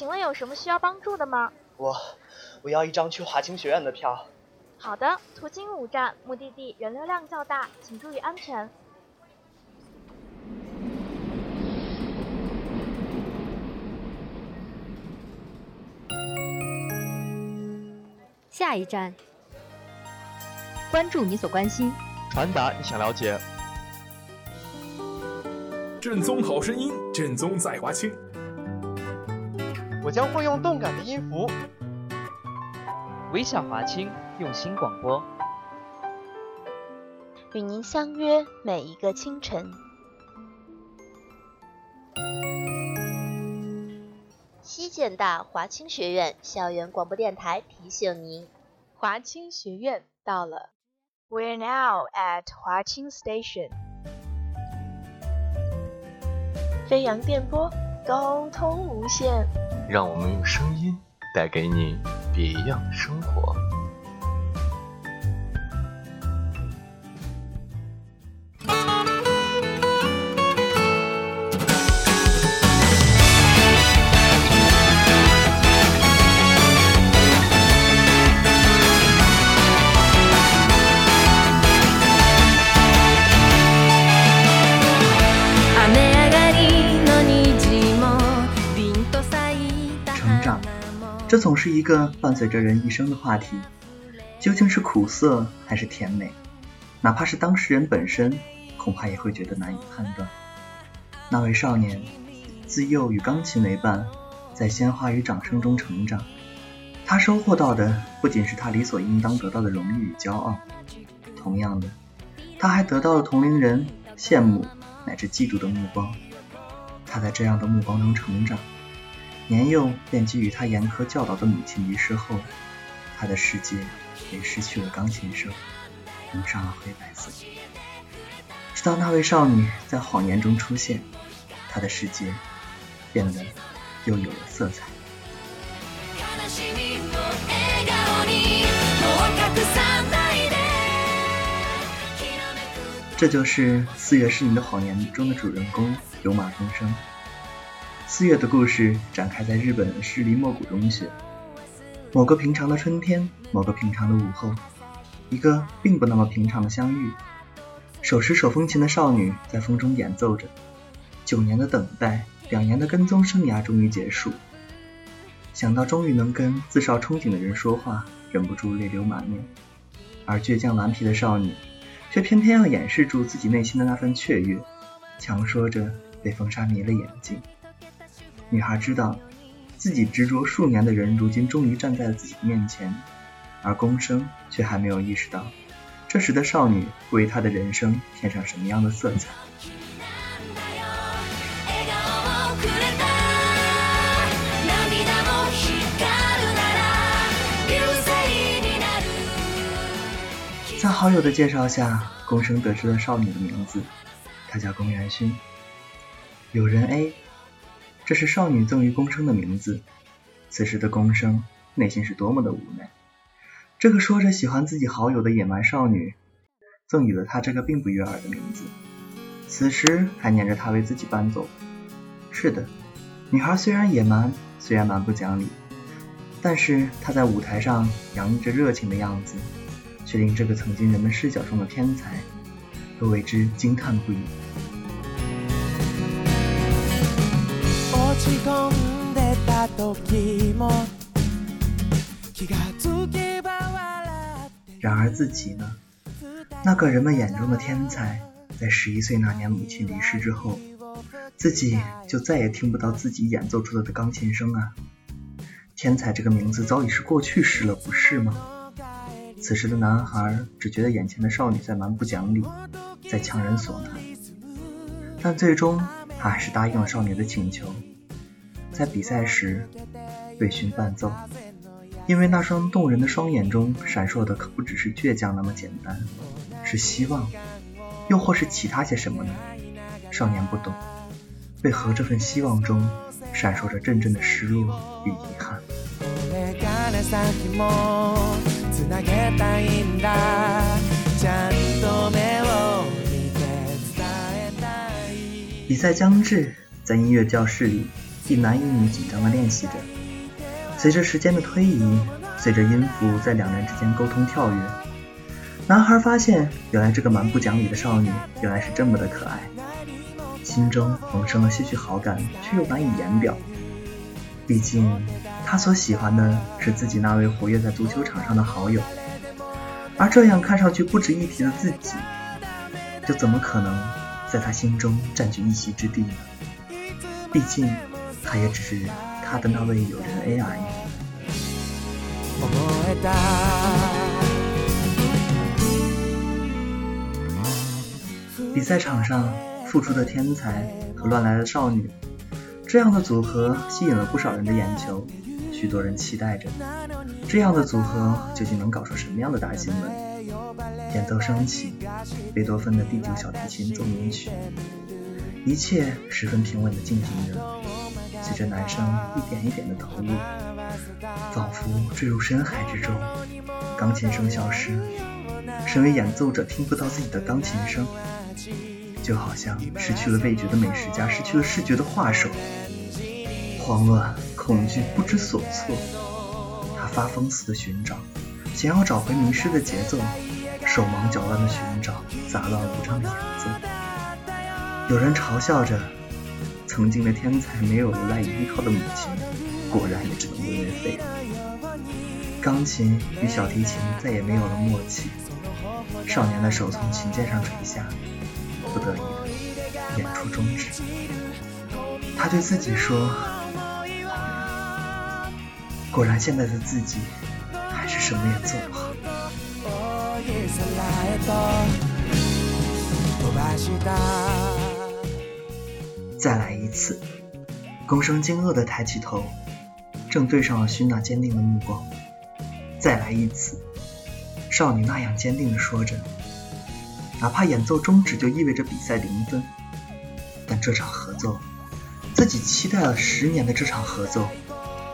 请问有什么需要帮助的吗？我我要一张去华清学院的票。好的，途经五站，目的地人流量较大，请注意安全。下一站，关注你所关心，传达你想了解。正宗好声音，正宗在华清。我将会用动感的音符，微笑华清，用心广播，与您相约每一个清晨。西建大华清学院校园广播电台提醒您，华清学院到了。We're now at 华清 Station。飞扬电波，沟通无限。让我们用声音带给你别样生活。这总是一个伴随着人一生的话题。究竟是苦涩还是甜美？哪怕是当事人本身，恐怕也会觉得难以判断。那位少年，自幼与钢琴为伴，在鲜花与掌声中成长。他收获到的不仅是他理所应当得到的荣誉与骄傲，同样的，他还得到了同龄人羡慕乃至嫉妒的目光。他在这样的目光中成长。年幼便给予他严苛教导的母亲离世后，他的世界也失去了钢琴声，蒙上了灰白色。直到那位少女在谎言中出现，他的世界变得又有了色彩。这就是《四月是你的谎言》中的主人公有马风生。四月的故事展开在日本市立莫古中学。某个平常的春天，某个平常的午后，一个并不那么平常的相遇。手持手风琴的少女在风中演奏着。九年的等待，两年的跟踪生涯终于结束。想到终于能跟自少憧憬的人说话，忍不住泪流满面。而倔强顽皮的少女，却偏偏要掩饰住自己内心的那份雀跃，强说着被风沙迷了眼睛。女孩知道，自己执着数年的人，如今终于站在了自己的面前，而宫生却还没有意识到，这时的少女为他的人生添上什么样的色彩。在好友的介绍下，宫生得知了少女的名字，她叫宫元勋。有人 A。这是少女赠予宫生的名字。此时的宫生内心是多么的无奈。这个说着喜欢自己好友的野蛮少女，赠予了他这个并不悦耳的名字。此时还黏着他为自己搬走。是的，女孩虽然野蛮，虽然蛮不讲理，但是她在舞台上洋溢着热情的样子，却令这个曾经人们视角中的天才都为之惊叹不已。然而自己呢？那个人们眼中的天才，在十一岁那年母亲离世之后，自己就再也听不到自己演奏出来的钢琴声啊！天才这个名字早已是过去式了，不是吗？此时的男孩只觉得眼前的少女在蛮不讲理，在强人所难。但最终，他还是答应了少女的请求，在比赛时为勋伴奏。因为那双动人的双眼中闪烁的可不只是倔强那么简单，是希望，又或是其他些什么呢？少年不懂，为何这份希望中闪烁着阵阵的失落与遗憾。比赛将至，在音乐教室里，一男一女紧张地练习着。随着时间的推移，随着音符在两人之间沟通跳跃，男孩发现，原来这个蛮不讲理的少女，原来是这么的可爱，心中萌生了些许好感，却又难以言表。毕竟，他所喜欢的是自己那位活跃在足球场上的好友，而这样看上去不值一提的自己，又怎么可能？在他心中占据一席之地呢？毕竟，他也只是他的那位友人 A 而已。比赛场上，付出的天才和乱来的少女，这样的组合吸引了不少人的眼球。许多人期待着，这样的组合究竟能搞出什么样的大新闻？演奏升起，贝多芬的第九小提琴奏鸣曲，一切十分平稳的进行着。随着男生一点一点的投入，仿佛坠入深海之中。钢琴声消失，身为演奏者听不到自己的钢琴声，就好像失去了味觉的美食家失去了视觉的画手，慌乱、恐惧、不知所措。他发疯似的寻找，想要找回迷失的节奏。手忙脚乱的寻找，杂乱无章的演奏。有人嘲笑着，曾经的天才没有了赖以依靠的母亲，果然也只能沦为废物。钢琴与小提琴再也没有了默契，少年的手从琴键上垂下，不得已的演出终止。他对自己说：“果然，现在的自己还是什么也做不好。”再来一次，宫生惊愕的抬起头，正对上了勋那坚定的目光。再来一次，少女那样坚定的说着，哪怕演奏终止就意味着比赛零分，但这场合奏，自己期待了十年的这场合奏，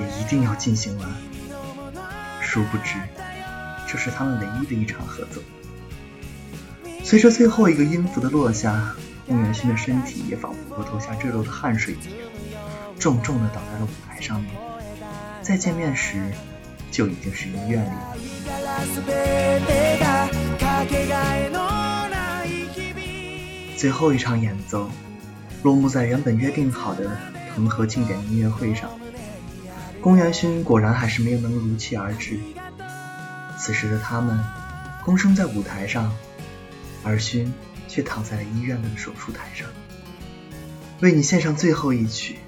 也一定要进行完。殊不知。这是他们唯一的一场合奏。随着最后一个音符的落下，孟元勋的身体也仿佛和头下坠落的汗水一样，重重的倒在了舞台上面。再见面时，就已经是医院里。最后一场演奏落幕在原本约定好的藤河庆典音乐会上。宫元勋果然还是没有能如期而至。此时的他们，躬身在舞台上，而勋却躺在了医院的手术台上。为你献上最后一曲，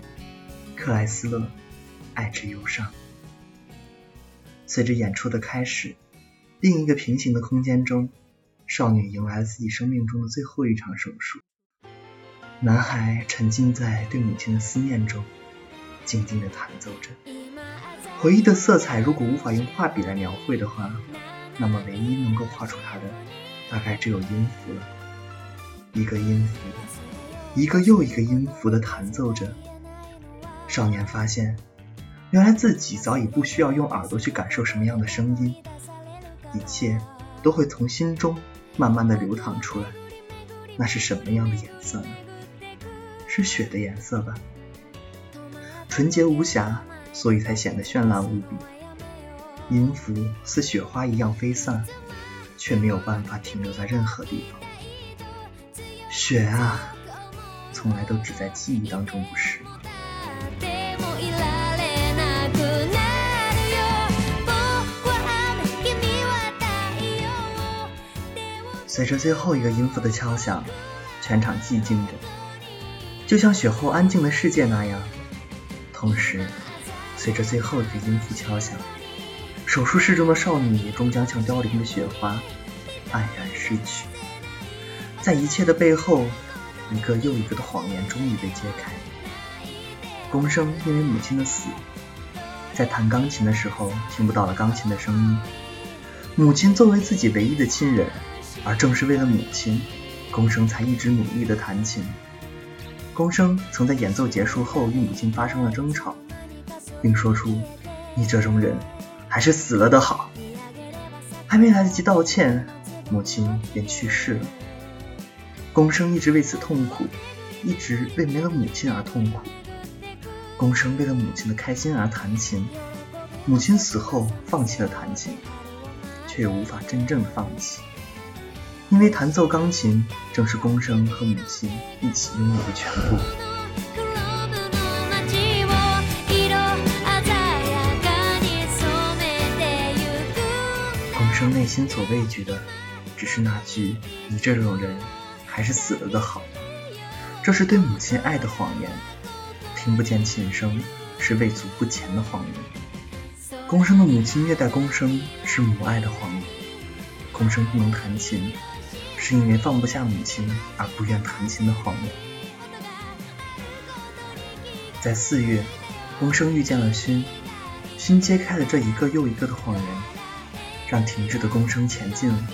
克莱斯勒，爱之忧伤。随着演出的开始，另一个平行的空间中，少女迎来了自己生命中的最后一场手术。男孩沉浸在对母亲的思念中，静静的弹奏着。回忆的色彩，如果无法用画笔来描绘的话，那么唯一能够画出它的，大概只有音符了。一个音符，一个又一个音符的弹奏着。少年发现，原来自己早已不需要用耳朵去感受什么样的声音，一切都会从心中慢慢的流淌出来。那是什么样的颜色呢？是雪的颜色吧？纯洁无瑕。所以才显得绚烂无比，音符似雪花一样飞散，却没有办法停留在任何地方。雪啊，从来都只在记忆当中，不是吗？随着最后一个音符的敲响，全场寂静着，就像雪后安静的世界那样。同时。随着最后一个音符敲响，手术室中的少女终将像凋零的雪花黯然逝去。在一切的背后，一个又一个的谎言终于被揭开。宫生因为母亲的死，在弹钢琴的时候听不到了钢琴的声音。母亲作为自己唯一的亲人，而正是为了母亲，宫生才一直努力的弹琴。宫生曾在演奏结束后与母亲发生了争吵，并说出：“你这种人，还是死了的好。”还没来得及道歉，母亲便去世了。宫生一直为此痛苦，一直为没了母亲而痛苦。宫生为了母亲的开心而弹琴，母亲死后放弃了弹琴，却又无法真正的放弃，因为弹奏钢琴正是宫生和母亲一起拥有的全部。宫生内心所畏惧的，只是那句“你这种人，还是死了的好”，这是对母亲爱的谎言。听不见琴声，是未足不前的谎言。公生的母亲虐待公生，是母爱的谎言。公生不能弹琴，是因为放不下母亲而不愿弹琴的谎言。在四月，公生遇见了勋，勋揭开了这一个又一个的谎言，让停滞的公生前进了。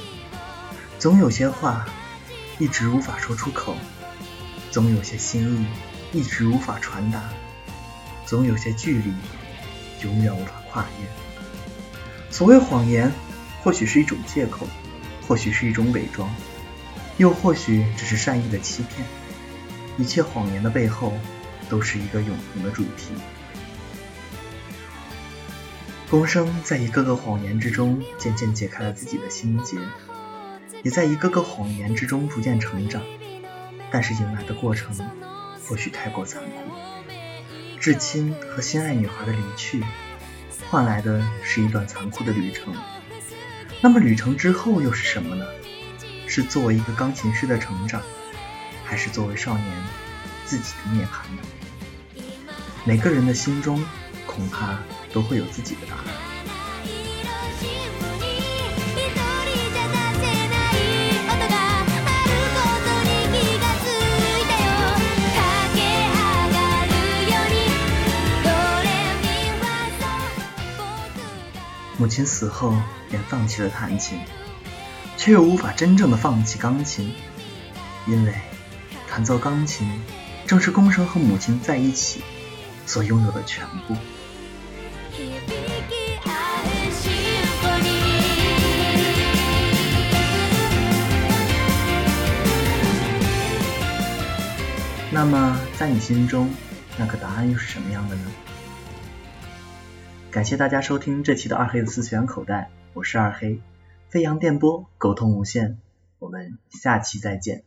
总有些话一直无法说出口，总有些心意。一直无法传达，总有些距离永远无法跨越。所谓谎言，或许是一种借口，或许是一种伪装，又或许只是善意的欺骗。一切谎言的背后，都是一个永恒的主题。宫生在一个个谎言之中，渐渐解开了自己的心结，也在一个个谎言之中逐渐成长。但是迎来的过程。或许太过残酷，至亲和心爱女孩的离去，换来的是一段残酷的旅程。那么旅程之后又是什么呢？是作为一个钢琴师的成长，还是作为少年自己的涅槃呢？每个人的心中恐怕都会有自己的答案。亲死后，便放弃了弹琴，却又无法真正的放弃钢琴，因为弹奏钢琴正是宫生和母亲在一起所拥有的全部。那么，在你心中，那个答案又是什么样的呢？感谢大家收听这期的二黑的四次元口袋，我是二黑，飞扬电波，沟通无限，我们下期再见。